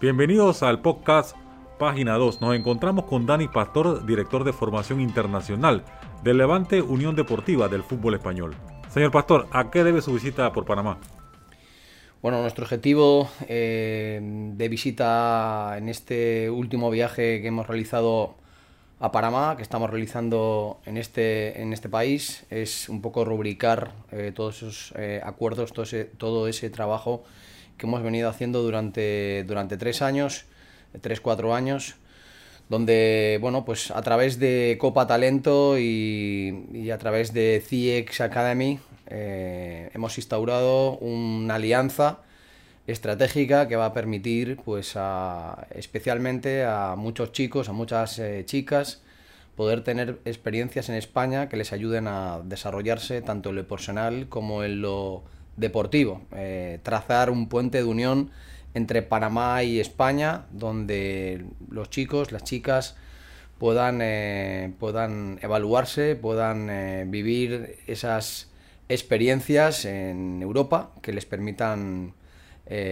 Bienvenidos al podcast Página 2. Nos encontramos con Dani Pastor, director de formación internacional del Levante Unión Deportiva del fútbol español. Señor Pastor, ¿a qué debe su visita por Panamá? Bueno, nuestro objetivo eh, de visita en este último viaje que hemos realizado a Panamá, que estamos realizando en este, en este país, es un poco rubricar eh, todos esos eh, acuerdos, todo ese, todo ese trabajo que hemos venido haciendo durante, durante tres años, tres, cuatro años, donde, bueno, pues a través de Copa Talento y, a través de CIEX Academy eh, hemos instaurado una alianza estratégica que va a permitir, pues, especialmente a muchos chicos, a muchas eh, chicas, poder tener experiencias en España que les ayuden a desarrollarse tanto en lo personal como en lo deportivo, eh, trazar un puente de unión entre Panamá y España, donde los chicos, las chicas puedan, eh, puedan evaluarse, puedan eh, vivir esas experiencias en Europa que les permitan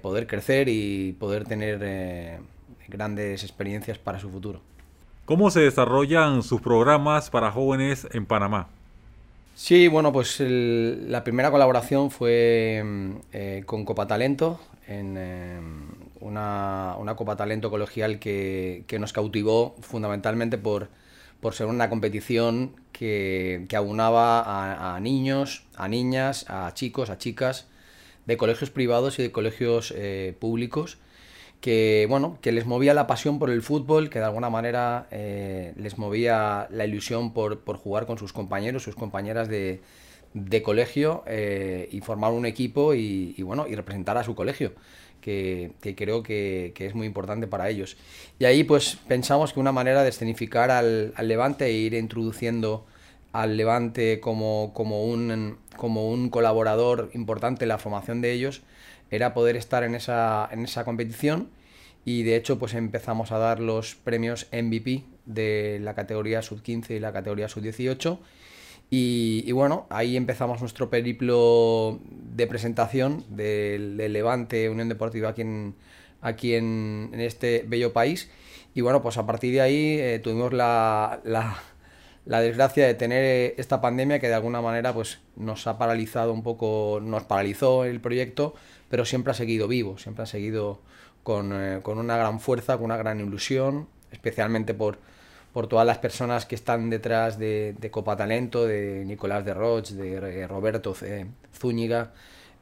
poder crecer y poder tener grandes experiencias para su futuro. ¿Cómo se desarrollan sus programas para jóvenes en Panamá? Sí, bueno, pues la primera colaboración fue mm, eh, con Copa Talento, en eh, una, Copa Talento colegial que, nos cautivó fundamentalmente por, ser una competición que, aunaba a, niños, a niñas, a chicos, a chicas de colegios privados y de colegios eh, públicos que bueno, que les movía la pasión por el fútbol, que de alguna manera eh, les movía la ilusión por, jugar con sus compañeros, sus compañeras de, colegio eh, y formar un equipo y, bueno, y representar a su colegio, que, creo que, es muy importante para ellos. Y ahí pues pensamos que una manera de escenificar al, Levante e ir introduciendo al Levante como, como, un, como un colaborador importante en la formación de ellos, era poder estar en esa, en esa competición y de hecho pues empezamos a dar los premios MVP de la categoría sub-15 y la categoría sub-18 y, bueno, ahí empezamos nuestro periplo de presentación del, Levante Unión Deportiva aquí en, aquí en, este bello país. Y bueno, pues a partir de ahí eh, tuvimos la, la, la desgracia de tener esta pandemia que de alguna manera pues nos ha paralizado un poco, nos paralizó el proyecto, pero siempre ha seguido vivo, siempre ha seguido con, eh, una gran fuerza, con una gran ilusión, especialmente por, por todas las personas que están detrás de, Copa Talento, de Nicolás de Roch, de eh, Roberto Zúñiga,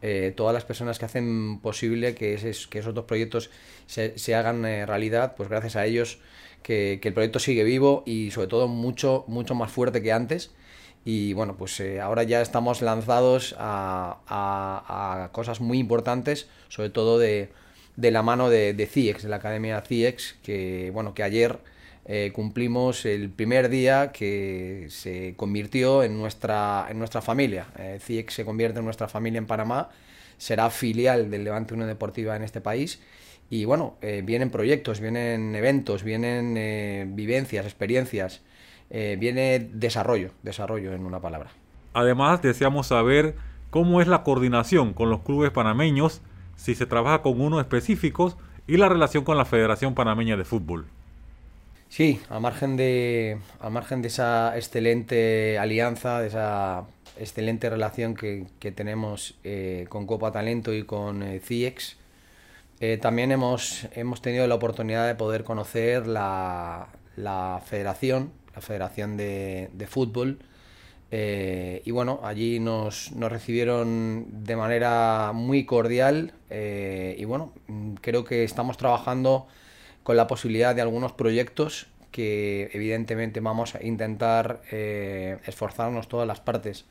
eh, todas las personas que hacen posible que, que esos dos proyectos se, hagan realidad, pues gracias a ellos que, el proyecto sigue vivo y sobre todo mucho, mucho más fuerte que antes. Y bueno, pues ahora ya estamos lanzados a, cosas muy importantes, sobre todo de, de la mano de, de, CIEX, de la Academia CIEX, que bueno, que ayer eh, cumplimos el primer día que se convirtió en nuestra, en nuestra familia. Eh, CIEX se convierte en nuestra familia en Panamá, será filial del Levante Unión Deportiva en este país. Y bueno, eh, vienen proyectos, vienen eventos, vienen vivencias, experiencias, viene desarrollo, desarrollo en una palabra. Además, deseamos saber cómo es la coordinación con los clubes panameños si se trabaja con unos específicos y la relación con la Federación Panameña de Fútbol. Sí, al margen de, al margen de esa excelente alianza, de esa excelente relación que, tenemos eh, con Copa Talento y con eh, CIEX, eh, también hemos, hemos tenido la oportunidad de poder conocer la, la federación, la Federación de, de Fútbol, eh, y bueno, allí nos, recibieron de manera muy cordial eh, y bueno, creo que estamos trabajando con la posibilidad de algunos proyectos que evidentemente vamos a intentar esforzarnos todas las partes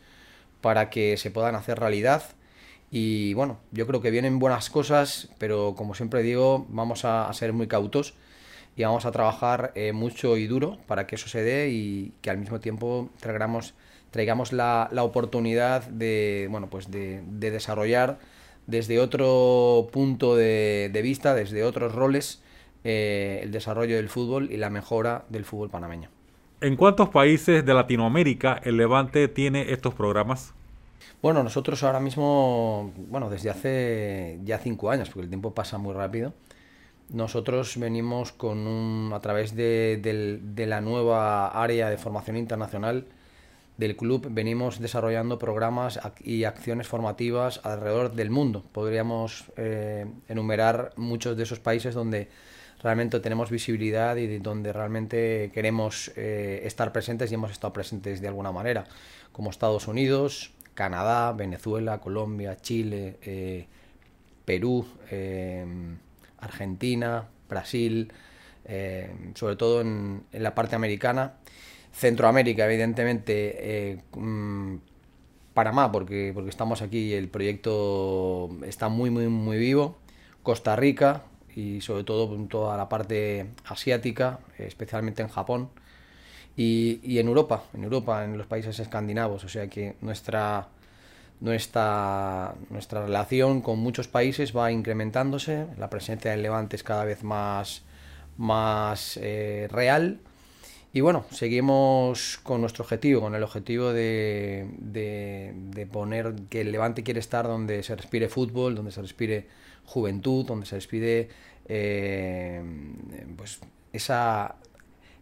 para que se puedan hacer realidad. Y bueno, yo creo que vienen buenas cosas, pero como siempre digo, vamos a, ser muy cautos y vamos a trabajar mucho y duro para que eso se dé y que al mismo tiempo traigamos traigamos la, oportunidad de, bueno, pues de, desarrollar desde otro punto de, vista, desde otros roles, eh, el desarrollo del fútbol y la mejora del fútbol panameño. ¿En cuántos países de Latinoamérica el Levante tiene estos programas? Bueno, nosotros ahora mismo, bueno, desde hace ya cinco años, porque el tiempo pasa muy rápido, nosotros venimos con un, a través de, la nueva área de formación internacional del club, venimos desarrollando programas y acciones formativas alrededor del mundo. Podríamos eh, enumerar muchos de esos países donde realmente tenemos visibilidad y donde realmente queremos eh, estar presentes y hemos estado presentes de alguna manera, como Estados Unidos, Canadá, Venezuela, Colombia, Chile, eh, Perú, Argentina, Brasil, eh, sobre todo en, la parte americana, Centroamérica, evidentemente, eh, mm, Panamá, porque, porque estamos aquí y el proyecto está muy, muy, muy vivo, Costa Rica y sobre todo toda la parte asiática, especialmente en Japón. Y, en Europa, en Europa, en los países escandinavos. O sea que nuestra, nuestra, nuestra relación con muchos países va incrementándose, la presencia del Levante es cada vez más, más eh, real. Y bueno, seguimos con nuestro objetivo, con el objetivo de, de, poner que el Levante quiere estar donde se respire fútbol, donde se respire juventud, donde se respire eh, pues esa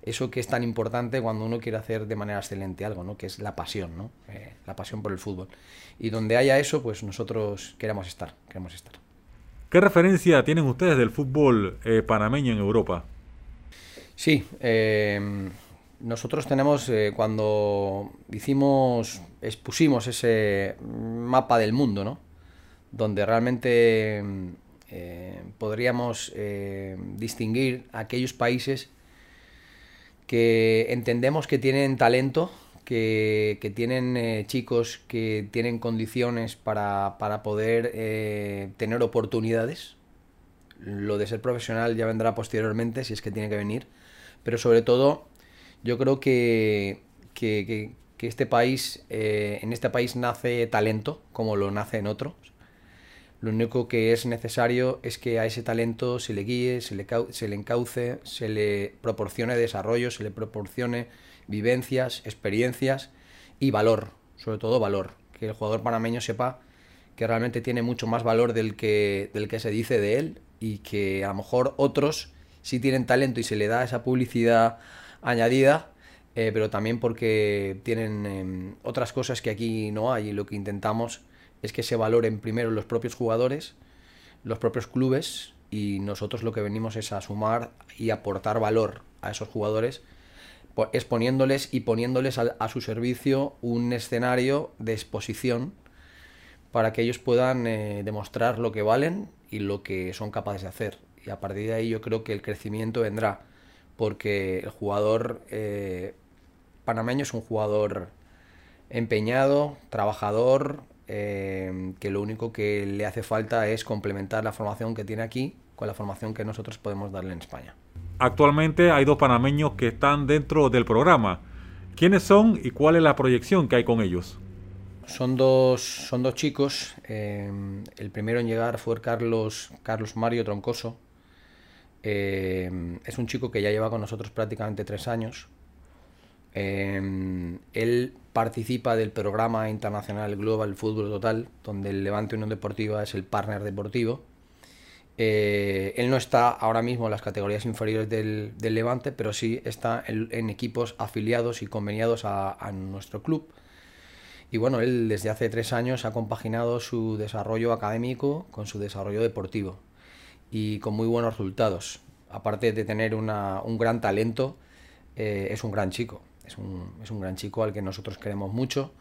eso que es tan importante cuando uno quiere hacer de manera excelente algo, ¿no? que es la pasión, ¿no? Eh, la pasión por el fútbol. Y donde haya eso, pues nosotros queremos estar, queremos estar. ¿Qué referencia tienen ustedes del fútbol eh, panameño en Europa? Sí, em, nosotros tenemos, eh, cuando hicimos, expusimos ese mapa del mundo, ¿no? donde realmente podríamos distinguir aquellos países que entendemos que tienen talento, que, tienen eh, chicos que tienen condiciones para, poder eh, tener oportunidades. Lo de ser profesional ya vendrá posteriormente, si es que tiene que venir. Pero sobre todo, yo creo que, que, este país, eh, en este país nace talento, como lo nace en otros. Lo único que es necesario es que a ese talento se le guíe, se le, se le encauce, se le proporcione desarrollo, se le proporcione vivencias, experiencias y valor, sobre todo valor. Que el jugador panameño sepa que realmente tiene mucho más valor del que, del que se dice de él y que a lo mejor otros sí tienen talento y se le da esa publicidad añadida, eh, pero también porque tienen em, otras cosas que aquí no hay y lo que intentamos es que se valoren primero los propios jugadores, los propios clubes y nosotros lo que venimos es a sumar y aportar valor a esos jugadores exponiéndoles y poniéndoles a, su servicio un escenario de exposición para que ellos puedan eh, demostrar lo que valen y lo que son capaces de hacer. Y a partir de ahí yo creo que el crecimiento vendrá, porque el jugador eh, panameño es un jugador empeñado, trabajador, Em, que lo único que le hace falta es complementar la formación que tiene aquí con la formación que nosotros podemos darle en España. Actualmente hay dos panameños que están dentro del programa. ¿Quiénes son y cuál es la proyección que hay con ellos? Son dos, son dos chicos. Em, el primero en llegar fue Carlos, Carlos Mario Troncoso. Em, es un chico que ya lleva con nosotros prácticamente tres años. Él participa del programa internacional Global Fútbol Total, donde el Levante Unión Deportiva es el partner deportivo. Eh, él no está ahora mismo en las categorías inferiores del, Levante, pero sí está en, equipos afiliados y conveniados a, nuestro club. Y bueno, él desde hace tres años ha compaginado su desarrollo académico con su desarrollo deportivo y con muy buenos resultados. Aparte de tener un gran talento, eh, es un gran chico es un, es un gran chico al que nosotros queremos mucho.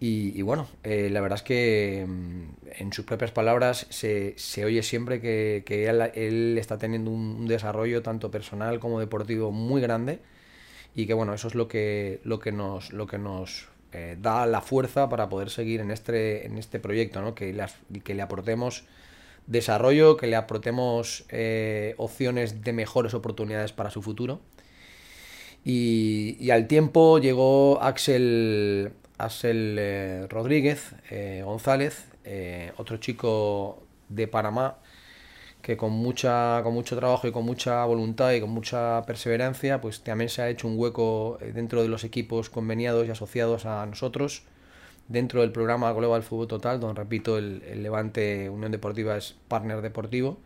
Y, bueno, eh, la verdad es que mm, en sus propias palabras se, se oye siempre que, que él, está teniendo un desarrollo tanto personal como deportivo muy grande y que bueno, eso es lo que, lo que nos, lo que nos eh, da la fuerza para poder seguir en este, en este proyecto, ¿no? que, que le aportemos desarrollo, que le aportemos eh, opciones de mejores oportunidades para su futuro y, al tiempo llegó Axel, Axel eh, Rodríguez eh, González, eh, otro chico de Panamá, que con, mucha, con mucho trabajo y con mucha voluntad y con mucha perseverancia, pues también se ha hecho un hueco dentro de los equipos conveniados y asociados a nosotros, dentro del programa Global Fútbol Total, donde repito, el, el Levante Unión Deportiva es partner deportivo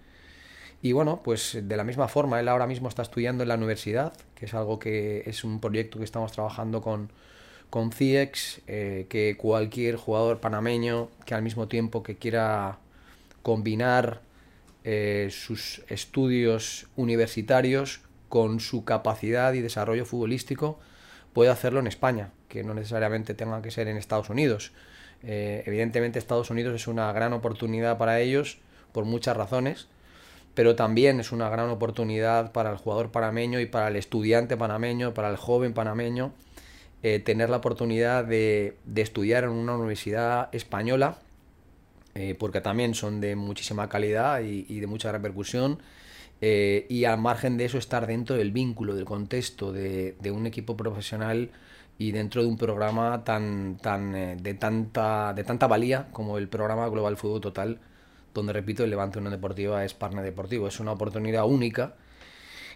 Y bueno, pues de la misma forma, él ahora mismo está estudiando en la universidad, que es algo que es un proyecto que estamos trabajando con, con CIEX, eh, que cualquier jugador panameño que al mismo tiempo que quiera combinar eh, sus estudios universitarios con su capacidad y desarrollo futbolístico, puede hacerlo en España, que no necesariamente tenga que ser en Estados Unidos. Eh, evidentemente Estados Unidos es una gran oportunidad para ellos por muchas razones, pero también es una gran oportunidad para el jugador panameño y para el estudiante panameño, para el joven panameño, eh, tener la oportunidad de, estudiar en una universidad española, eh, porque también son de muchísima calidad y, de mucha repercusión. Eh, y al margen de eso estar dentro del vínculo, del contexto de, un equipo profesional y dentro de un programa tan, tan, de, tanta, de tanta valía como el programa Global Fútbol Total donde repito, el Levante Unión Deportiva es partner deportivo. Es una oportunidad única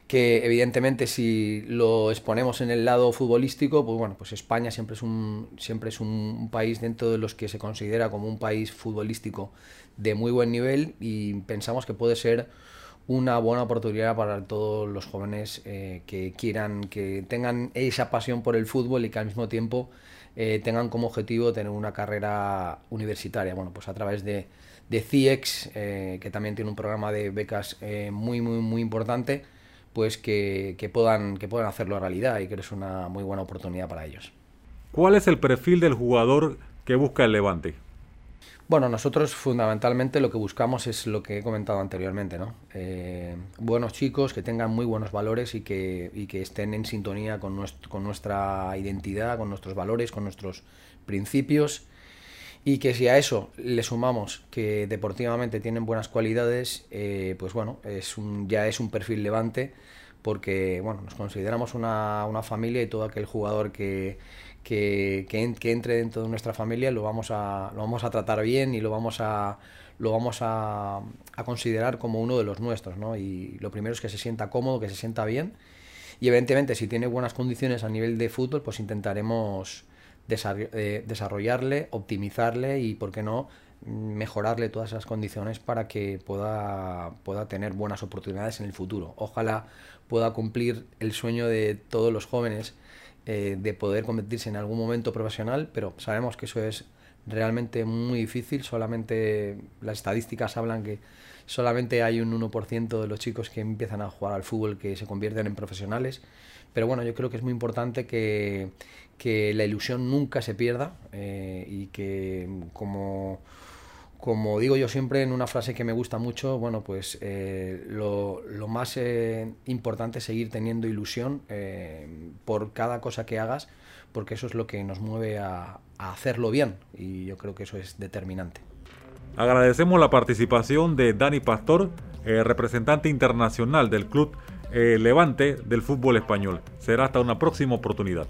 que evidentemente si lo exponemos en el lado futbolístico, pues bueno, pues España siempre es un, siempre es un país dentro de los que se considera como un país futbolístico de muy buen nivel y pensamos que puede ser una buena oportunidad para todos los jóvenes eh, que quieran, que tengan esa pasión por el fútbol y que al mismo tiempo eh, tengan como objetivo tener una carrera universitaria. Bueno, pues a través de, de CIEX, eh, que también tiene un programa de becas eh, muy, muy, muy importante, pues que, puedan, que puedan hacerlo realidad y que es una muy buena oportunidad para ellos. ¿Cuál es el perfil del jugador que busca el Levante? Bueno, nosotros fundamentalmente lo que buscamos es lo que he comentado anteriormente, ¿no? Eh, buenos chicos que tengan muy buenos valores y que, y que estén en sintonía con, con nuestra identidad, con nuestros valores, con nuestros principios y que si a eso le sumamos que deportivamente tienen buenas cualidades, eh, pues bueno, es un, ya es un perfil levante porque bueno, nos consideramos una, una familia y todo aquel jugador que, que, que, entre dentro de nuestra familia lo vamos a, lo vamos a tratar bien y lo vamos a, lo vamos a, a, considerar como uno de los nuestros. ¿no? Y lo primero es que se sienta cómodo, que se sienta bien. Y evidentemente si tiene buenas condiciones a nivel de fútbol, pues intentaremos eh, desarrollarle, optimizarle y, ¿por qué no?, mejorarle todas esas condiciones para que pueda, pueda tener buenas oportunidades en el futuro. Ojalá pueda cumplir el sueño de todos los jóvenes eh, de poder convertirse en algún momento profesional, pero sabemos que eso es realmente muy difícil. Solamente las estadísticas hablan que solamente hay un 1% de los chicos que empiezan a jugar al fútbol que se convierten en profesionales. Pero bueno, yo creo que es muy importante que, que la ilusión nunca se pierda eh, y que como, como digo yo siempre en una frase que me gusta mucho, bueno, pues eh, lo, más eh, importante es seguir teniendo ilusión por cada cosa que hagas, porque eso es lo que nos mueve a, a hacerlo bien y yo creo que eso es determinante. Agradecemos la participación de Dani Pastor, representante internacional del club Levante del fútbol español. Será hasta una próxima oportunidad.